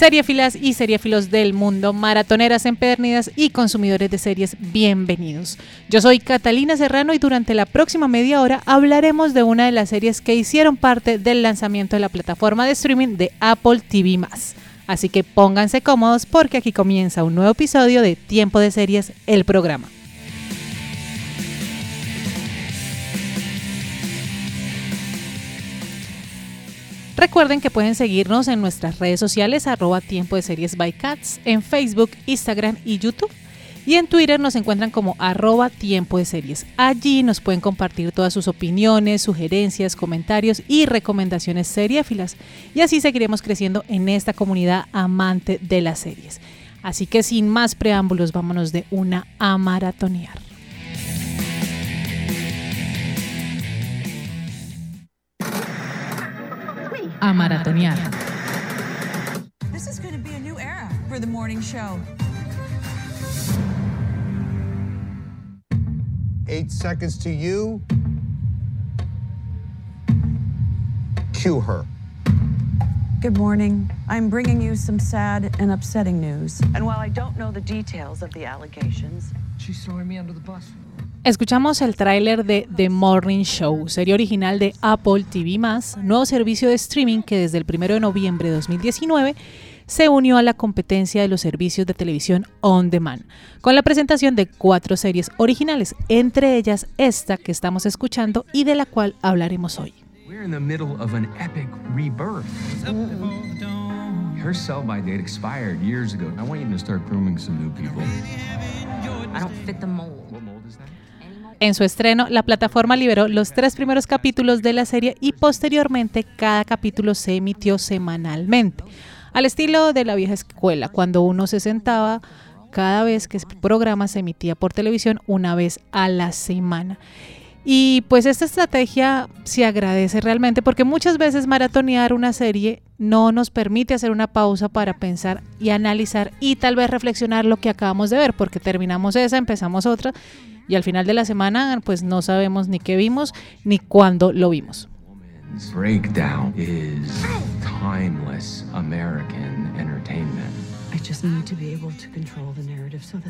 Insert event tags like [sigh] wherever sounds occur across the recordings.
Seriefilas y seriefilos del mundo, maratoneras empedernidas y consumidores de series, bienvenidos. Yo soy Catalina Serrano y durante la próxima media hora hablaremos de una de las series que hicieron parte del lanzamiento de la plataforma de streaming de Apple TV+. Así que pónganse cómodos porque aquí comienza un nuevo episodio de Tiempo de Series, el programa. Recuerden que pueden seguirnos en nuestras redes sociales arroba tiempo de series by cats, en Facebook, Instagram y YouTube. Y en Twitter nos encuentran como arroba tiempo de series. Allí nos pueden compartir todas sus opiniones, sugerencias, comentarios y recomendaciones seriéfilas. Y así seguiremos creciendo en esta comunidad amante de las series. Así que sin más preámbulos, vámonos de una a maratonear. A maratonear. This is going to be a new era for the morning show. Eight seconds to you. Cue her. Good morning. I'm bringing you some sad and upsetting news. And while I don't know the details of the allegations, She's throwing me under the bus. Escuchamos el tráiler de The Morning Show, serie original de Apple TV+, nuevo servicio de streaming que desde el 1 de noviembre de 2019 se unió a la competencia de los servicios de televisión on demand, con la presentación de cuatro series originales, entre ellas esta que estamos escuchando y de la cual hablaremos hoy. We're in the middle of an epic rebirth. Her sell-by date expired years ago. I want you to start grooming some new people. I don't fit the mold. En su estreno, la plataforma liberó los tres primeros capítulos de la serie y posteriormente cada capítulo se emitió semanalmente, al estilo de la vieja escuela, cuando uno se sentaba cada vez que el programa se emitía por televisión una vez a la semana. Y pues esta estrategia se agradece realmente porque muchas veces maratonear una serie no nos permite hacer una pausa para pensar y analizar y tal vez reflexionar lo que acabamos de ver, porque terminamos esa, empezamos otra y al final de la semana pues no sabemos ni qué vimos ni cuándo lo vimos. Breakdown is timeless American entertainment.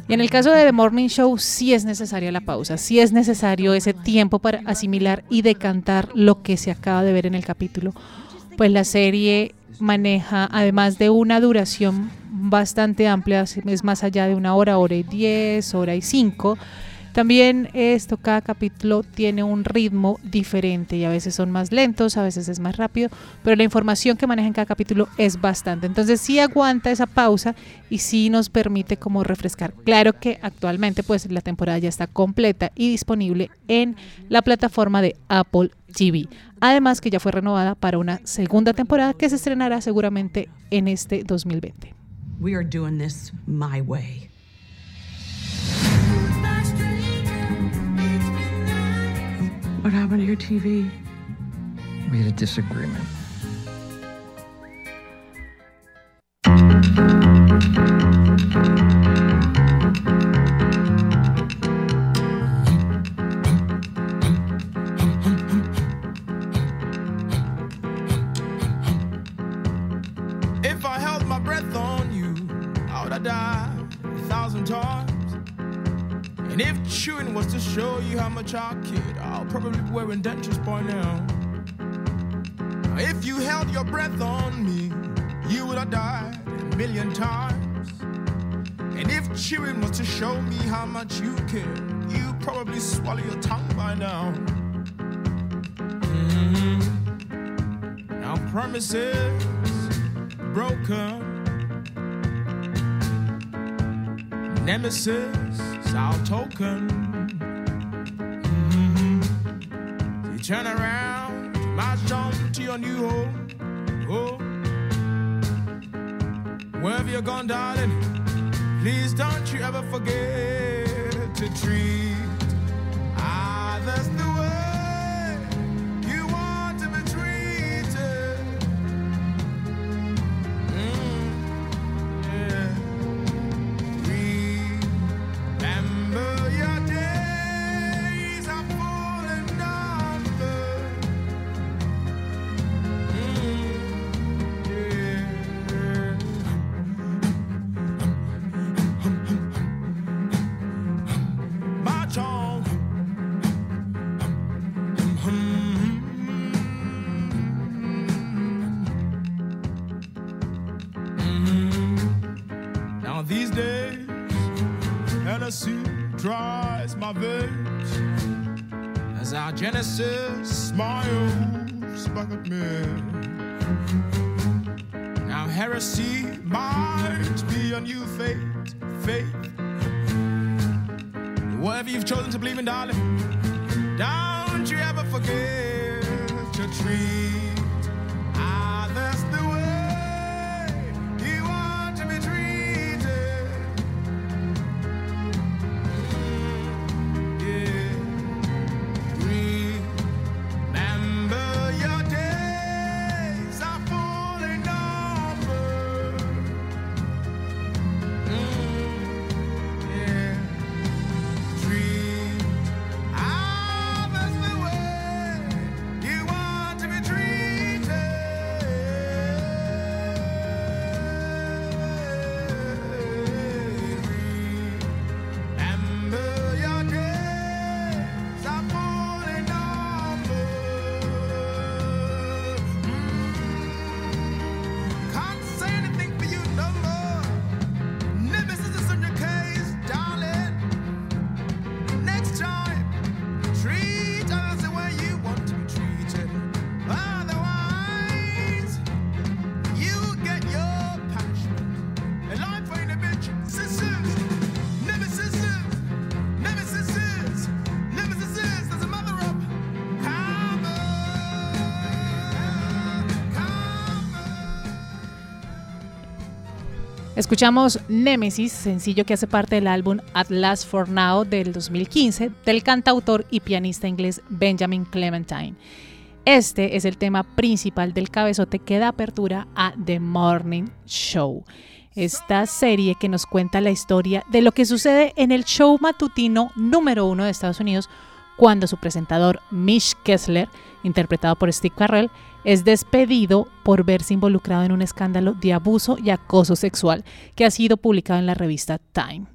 Y en el caso de The Morning Show sí es necesaria la pausa, sí es necesario ese tiempo para asimilar y decantar lo que se acaba de ver en el capítulo, pues la serie maneja además de una duración bastante amplia, es más allá de una hora, hora y diez, hora y cinco. También esto, cada capítulo tiene un ritmo diferente y a veces son más lentos, a veces es más rápido, pero la información que maneja en cada capítulo es bastante. Entonces sí aguanta esa pausa y sí nos permite como refrescar. Claro que actualmente pues la temporada ya está completa y disponible en la plataforma de Apple TV. Además que ya fue renovada para una segunda temporada que se estrenará seguramente en este 2020. we are doing this my way. What happened to your TV? We had a disagreement. Show you how much I kid, I'll probably be wearing dentures by now. If you held your breath on me, you would have died a million times. And if chewing was to show me how much you care, you'd probably swallow your tongue by now. Mhm. Now promises broken. Nemesis our token. Turn around, march on to your new home. Oh. Wherever you're gone, darling, please don't you ever forget to treat these days, Hennessy dries my veins as our Genesis smiles back at me. Now heresy might be a new faith, faith. Whatever you've chosen to believe in, darling, don't you ever forget to treat Escuchamos Nemesis, sencillo que hace parte del álbum At Last for Now del 2015 del cantautor y pianista inglés Benjamin Clementine. Este es el tema principal del cabezote que da apertura a The Morning Show. Esta serie que nos cuenta la historia de lo que sucede en el show matutino número uno de Estados Unidos cuando su presentador Mitch Kessler, interpretado por Steve Carrell, es despedido por verse involucrado en un escándalo de abuso y acoso sexual que ha sido publicado en la revista Time.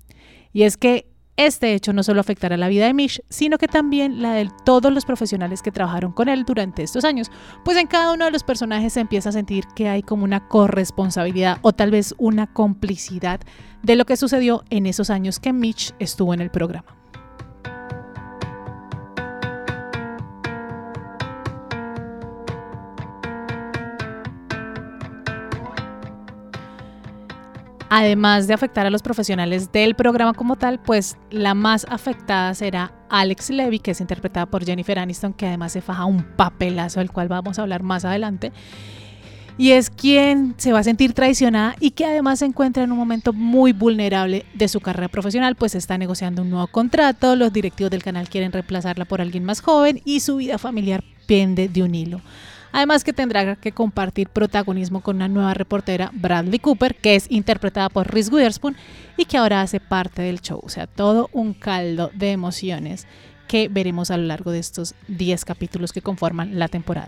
Y es que este hecho no solo afectará la vida de Mitch, sino que también la de todos los profesionales que trabajaron con él durante estos años, pues en cada uno de los personajes se empieza a sentir que hay como una corresponsabilidad o tal vez una complicidad de lo que sucedió en esos años que Mitch estuvo en el programa. Además de afectar a los profesionales del programa como tal, pues la más afectada será Alex Levy, que es interpretada por Jennifer Aniston, que además se faja un papelazo del cual vamos a hablar más adelante. Y es quien se va a sentir traicionada y que además se encuentra en un momento muy vulnerable de su carrera profesional, pues está negociando un nuevo contrato, los directivos del canal quieren reemplazarla por alguien más joven y su vida familiar pende de un hilo. Además que tendrá que compartir protagonismo con una nueva reportera, Bradley Cooper, que es interpretada por Reese Witherspoon y que ahora hace parte del show. O sea, todo un caldo de emociones que veremos a lo largo de estos 10 capítulos que conforman la temporada.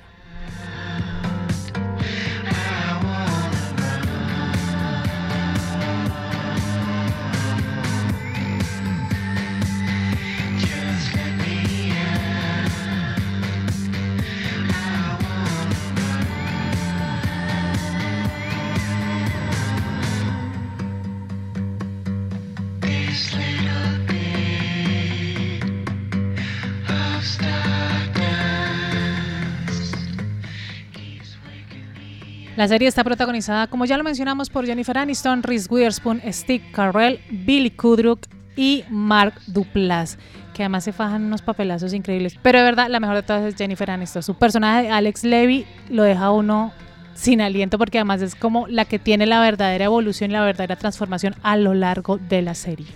La serie está protagonizada, como ya lo mencionamos, por Jennifer Aniston, Reese Witherspoon, Steve Carell, Billy Kudruck y Mark Duplass, que además se fajan unos papelazos increíbles. Pero de verdad, la mejor de todas es Jennifer Aniston. Su personaje, Alex Levy, lo deja uno sin aliento porque además es como la que tiene la verdadera evolución, la verdadera transformación a lo largo de la serie.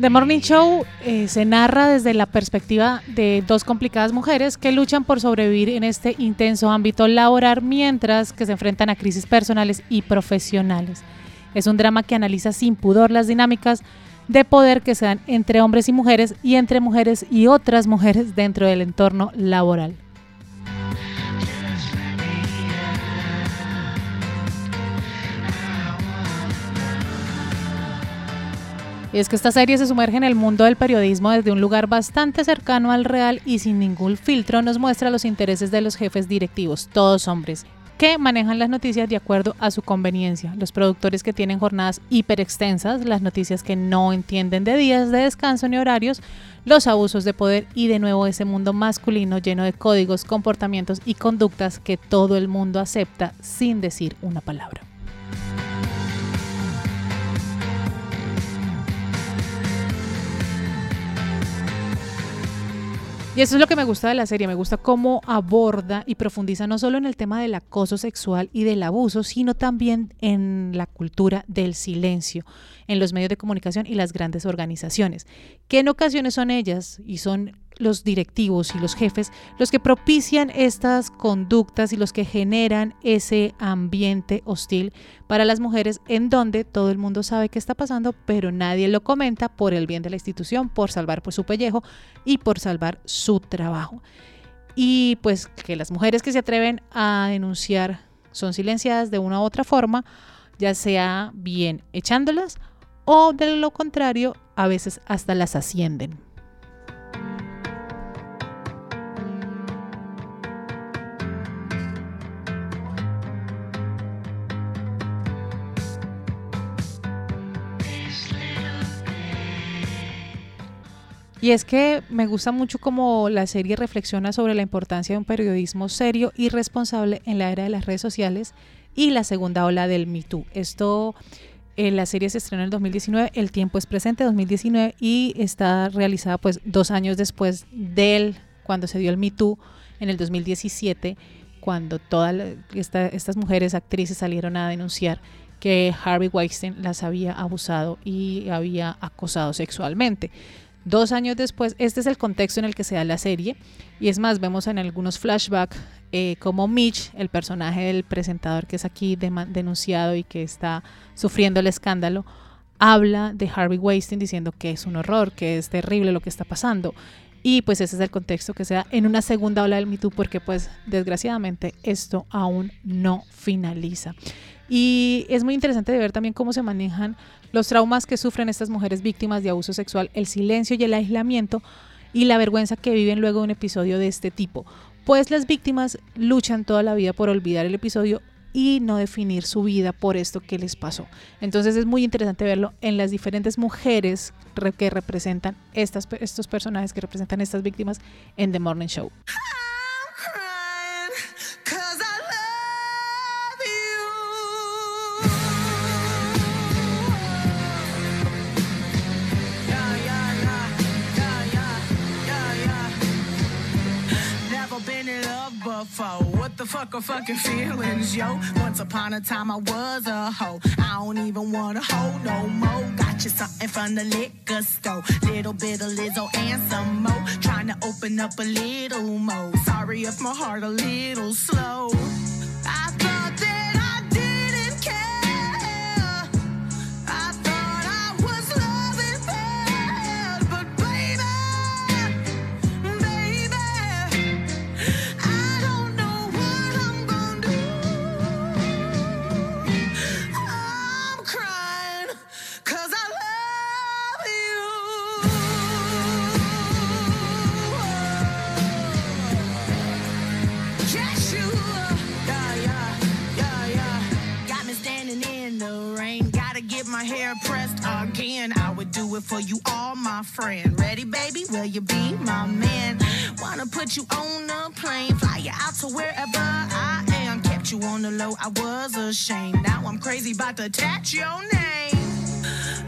The Morning Show eh, se narra desde la perspectiva de dos complicadas mujeres que luchan por sobrevivir en este intenso ámbito laboral mientras que se enfrentan a crisis personales y profesionales. Es un drama que analiza sin pudor las dinámicas de poder que se dan entre hombres y mujeres y entre mujeres y otras mujeres dentro del entorno laboral. Y es que esta serie se sumerge en el mundo del periodismo desde un lugar bastante cercano al real y sin ningún filtro nos muestra los intereses de los jefes directivos, todos hombres, que manejan las noticias de acuerdo a su conveniencia. Los productores que tienen jornadas hiper extensas, las noticias que no entienden de días de descanso ni horarios, los abusos de poder y de nuevo ese mundo masculino lleno de códigos, comportamientos y conductas que todo el mundo acepta sin decir una palabra. Y eso es lo que me gusta de la serie, me gusta cómo aborda y profundiza no solo en el tema del acoso sexual y del abuso, sino también en la cultura del silencio, en los medios de comunicación y las grandes organizaciones, que en ocasiones son ellas y son los directivos y los jefes los que propician estas conductas y los que generan ese ambiente hostil para las mujeres en donde todo el mundo sabe qué está pasando, pero nadie lo comenta por el bien de la institución, por salvar por su pellejo y por salvar su trabajo. Y pues que las mujeres que se atreven a denunciar son silenciadas de una u otra forma, ya sea bien echándolas o de lo contrario, a veces hasta las ascienden. Y es que me gusta mucho como la serie reflexiona sobre la importancia de un periodismo serio y responsable en la era de las redes sociales y la segunda ola del Me Too. Esto, en la serie se estrenó en el 2019, el tiempo es presente, 2019, y está realizada pues dos años después del, cuando se dio el Me Too, en el 2017, cuando todas esta, estas mujeres actrices salieron a denunciar que Harvey Weinstein las había abusado y había acosado sexualmente. Dos años después, este es el contexto en el que se da la serie. Y es más, vemos en algunos flashbacks eh, como Mitch, el personaje del presentador que es aquí denunciado y que está sufriendo el escándalo, habla de Harvey Weinstein diciendo que es un horror, que es terrible lo que está pasando. Y pues ese es el contexto que se da en una segunda ola del Me Too, porque pues desgraciadamente esto aún no finaliza. Y es muy interesante ver también cómo se manejan los traumas que sufren estas mujeres víctimas de abuso sexual, el silencio y el aislamiento y la vergüenza que viven luego de un episodio de este tipo. Pues las víctimas luchan toda la vida por olvidar el episodio y no definir su vida por esto que les pasó. Entonces es muy interesante verlo en las diferentes mujeres que representan estos personajes que representan estas víctimas en The Morning Show. The fuck are fucking feelings, yo? Once upon a time I was a hoe. I don't even wanna hoe no more. Got you something from the liquor store. Little bit of Lizzo and some more. Trying to open up a little more. Sorry if my heart a little slow. My hair pressed again. I would do it for you, all my friend. Ready, baby? Will you be my man? Wanna put you on a plane, fly you out to wherever I am. Kept you on the low. I was ashamed. Now I'm crazy about to attach your name.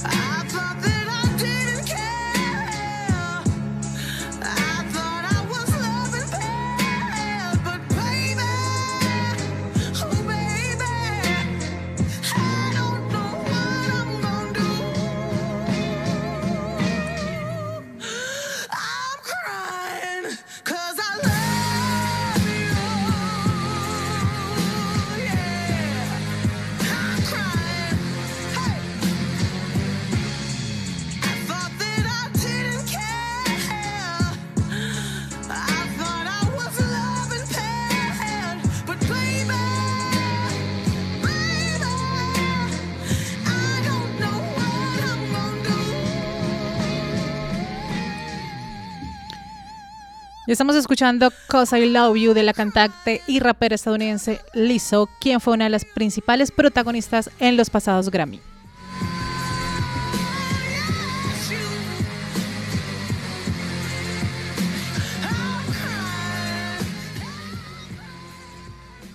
I thought that Estamos escuchando Cause I Love You de la cantante y rapera estadounidense Lizzo, quien fue una de las principales protagonistas en los pasados Grammy.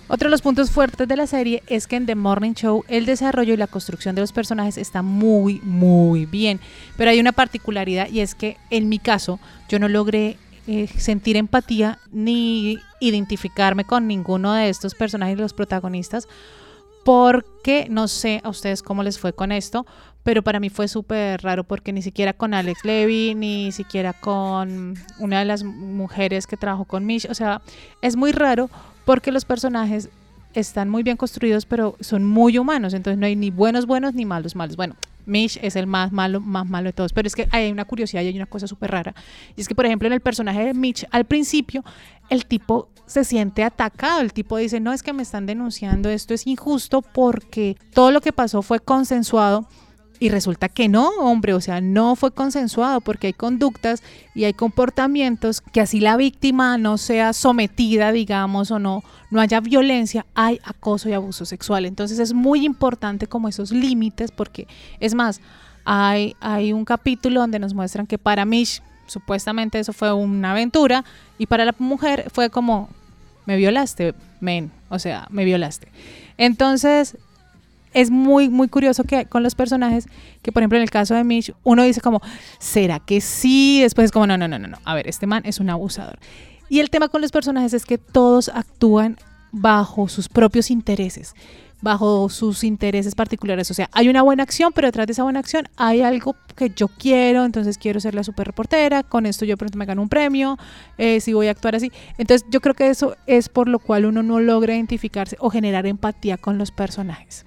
Otro de los puntos fuertes de la serie es que en The Morning Show el desarrollo y la construcción de los personajes está muy, muy bien. Pero hay una particularidad y es que en mi caso yo no logré eh, sentir empatía ni identificarme con ninguno de estos personajes, los protagonistas, porque no sé a ustedes cómo les fue con esto, pero para mí fue súper raro porque ni siquiera con Alex Levy, ni siquiera con una de las mujeres que trabajó con Mish, o sea, es muy raro porque los personajes están muy bien construidos, pero son muy humanos, entonces no hay ni buenos buenos ni malos malos. Bueno, Mish es el más malo, más malo de todos, pero es que hay una curiosidad y hay una cosa súper rara. Y es que, por ejemplo, en el personaje de Mitch, al principio, el tipo se siente atacado, el tipo dice, no, es que me están denunciando, esto es injusto porque todo lo que pasó fue consensuado. Y resulta que no, hombre, o sea, no fue consensuado porque hay conductas y hay comportamientos que así la víctima no sea sometida, digamos, o no, no haya violencia, hay acoso y abuso sexual. Entonces es muy importante como esos límites porque, es más, hay, hay un capítulo donde nos muestran que para Mish, supuestamente eso fue una aventura y para la mujer fue como, me violaste, men, o sea, me violaste. Entonces, es muy, muy curioso que con los personajes, que por ejemplo en el caso de Mitch, uno dice como, ¿será que sí? Después es como, no, no, no, no, no. A ver, este man es un abusador. Y el tema con los personajes es que todos actúan bajo sus propios intereses, bajo sus intereses particulares. O sea, hay una buena acción, pero detrás de esa buena acción hay algo que yo quiero, entonces quiero ser la super reportera, con esto yo pronto me gano un premio, eh, si voy a actuar así. Entonces yo creo que eso es por lo cual uno no logra identificarse o generar empatía con los personajes.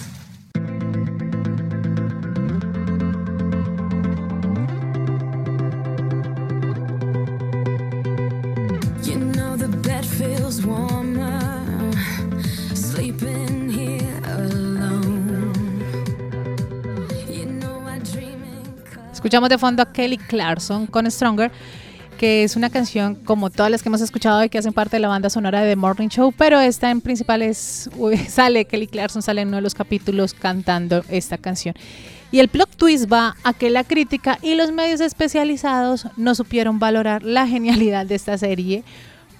Escuchamos de fondo a Kelly Clarkson con Stronger, que es una canción como todas las que hemos escuchado y que hacen parte de la banda sonora de The Morning Show, pero esta en principal es, [laughs] sale Kelly Clarkson, sale en uno de los capítulos cantando esta canción. Y el plot twist va a que la crítica y los medios especializados no supieron valorar la genialidad de esta serie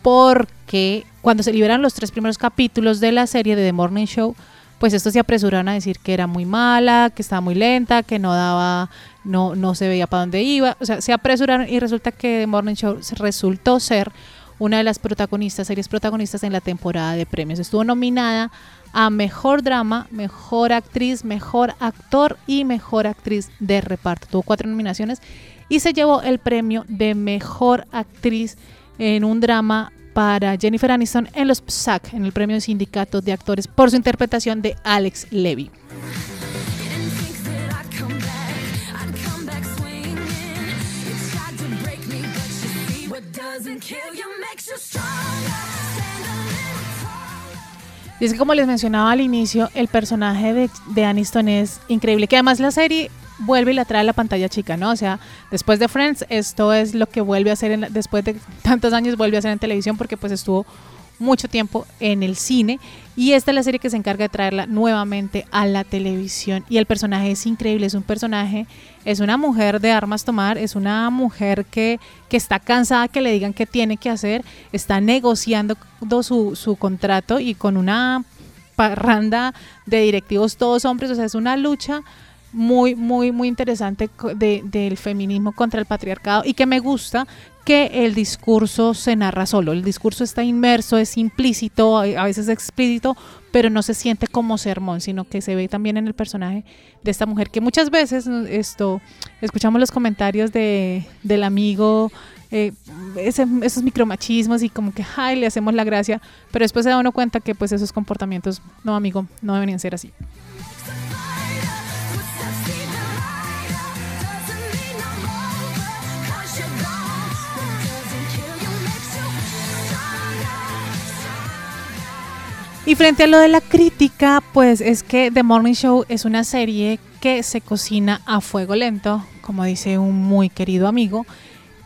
porque cuando se liberaron los tres primeros capítulos de la serie de The Morning Show, pues estos se apresuraron a decir que era muy mala, que estaba muy lenta, que no daba, no, no se veía para dónde iba. O sea, se apresuraron y resulta que The Morning Show resultó ser una de las protagonistas, series protagonistas en la temporada de premios. Estuvo nominada a Mejor Drama, Mejor Actriz, Mejor Actor y Mejor Actriz de Reparto. Tuvo cuatro nominaciones y se llevó el premio de Mejor Actriz en un drama para Jennifer Aniston en los SAG, en el premio de sindicato de actores, por su interpretación de Alex Levy. Y es que como les mencionaba al inicio, el personaje de, de Aniston es increíble, que además la serie vuelve y la trae a la pantalla chica, ¿no? O sea, después de Friends, esto es lo que vuelve a hacer, en después de tantos años vuelve a hacer en televisión porque pues estuvo mucho tiempo en el cine y esta es la serie que se encarga de traerla nuevamente a la televisión. Y el personaje es increíble, es un personaje, es una mujer de armas tomar, es una mujer que, que está cansada que le digan qué tiene que hacer, está negociando su, su contrato y con una parranda de directivos todos hombres, o sea, es una lucha muy, muy, muy interesante del feminismo contra el patriarcado y que me gusta que el discurso se narra solo, el discurso está inmerso, es implícito, a veces explícito, pero no se siente como sermón, sino que se ve también en el personaje de esta mujer, que muchas veces esto, escuchamos los comentarios de, del amigo, eh, ese- esos micromachismos y como que, ay, le hacemos la gracia, pero después se da uno cuenta que pues esos comportamientos, no amigo, no deberían ser así. Y frente a lo de la crítica, pues es que The Morning Show es una serie que se cocina a fuego lento, como dice un muy querido amigo,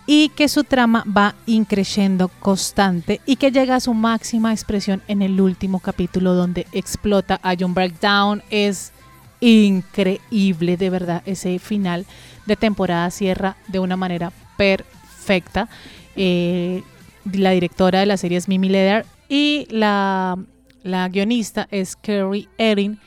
y que su trama va increciendo constante y que llega a su máxima expresión en el último capítulo donde explota a John Breakdown. Es increíble, de verdad, ese final de temporada cierra de una manera perfecta. Eh, la directora de la serie es Mimi Leder y la, la guionista es Kerry Erin,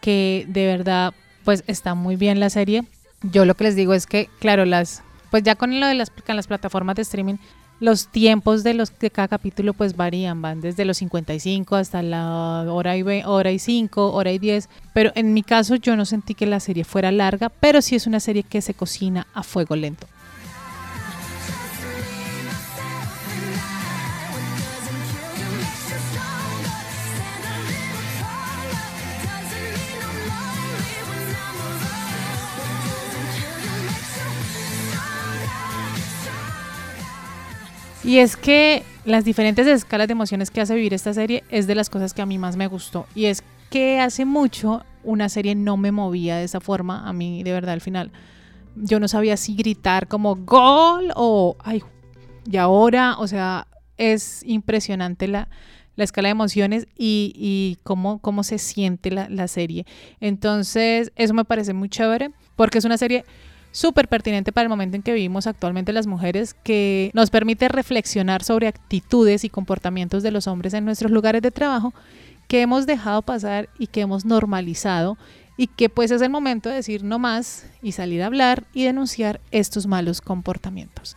que de verdad pues está muy bien la serie. Yo lo que les digo es que, claro, las pues ya con lo de las, con las plataformas de streaming, los tiempos de los de cada capítulo pues varían, van desde los 55 hasta la hora y ve- hora y 5, hora y 10, pero en mi caso yo no sentí que la serie fuera larga, pero sí es una serie que se cocina a fuego lento. Y es que las diferentes escalas de emociones que hace vivir esta serie es de las cosas que a mí más me gustó. Y es que hace mucho una serie no me movía de esa forma. A mí, de verdad, al final, yo no sabía si gritar como gol o ay, y ahora, o sea, es impresionante la, la escala de emociones y, cómo, cómo se siente la, la serie. Entonces, eso me parece muy chévere porque es una serie súper pertinente para el momento en que vivimos actualmente las mujeres, que nos permite reflexionar sobre actitudes y comportamientos de los hombres en nuestros lugares de trabajo que hemos dejado pasar y que hemos normalizado y que pues es el momento de decir no más y salir a hablar y denunciar estos malos comportamientos.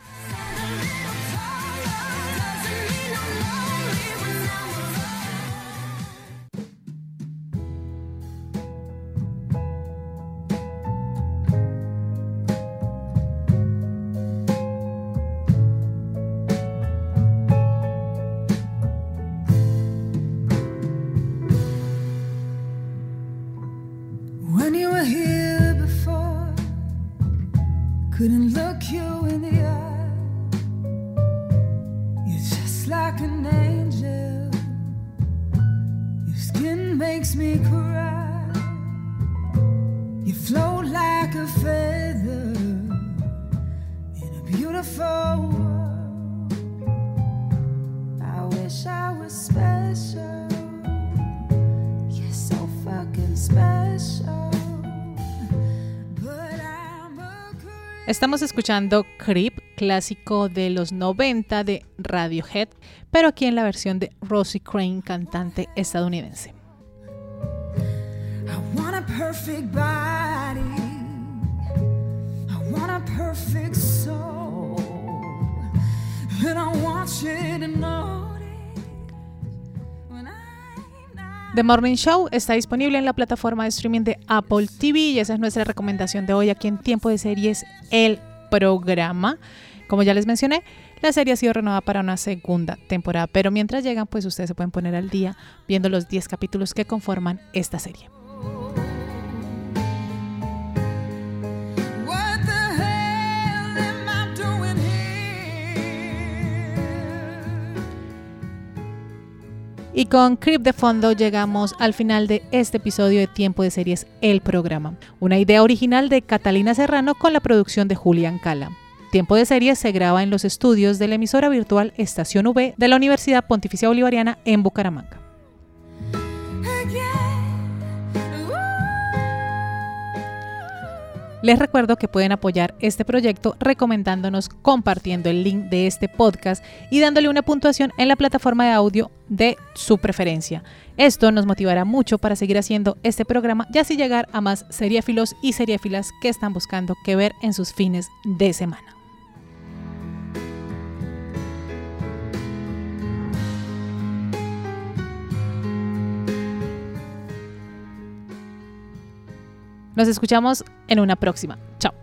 Estamos escuchando Creep, clásico de los 90 de Radiohead, pero aquí en la versión de Rosie Crane, cantante estadounidense. I want a perfect body. I want a perfect soul. And I want you to notice The Morning Show está disponible en la plataforma de streaming de Apple TV y esa es nuestra recomendación de hoy aquí en Tiempo de Series, el programa. Como ya les mencioné, la serie ha sido renovada para una segunda temporada, pero mientras llegan, pues ustedes se pueden poner al día viendo los 10 capítulos que conforman esta serie. Y con Crip de fondo llegamos al final de este episodio de Tiempo de Series El Programa, una idea original de Catalina Serrano con la producción de Julián Cala. Tiempo de Series se graba en los estudios de la emisora virtual Estación V de la Universidad Pontificia Bolivariana en Bucaramanga. Les recuerdo que pueden apoyar este proyecto recomendándonos, compartiendo el link de este podcast y dándole una puntuación en la plataforma de audio de su preferencia. Esto nos motivará mucho para seguir haciendo este programa y así llegar a más seriéfilos y seriéfilas que están buscando que ver en sus fines de semana. Nos escuchamos en una próxima. Chao.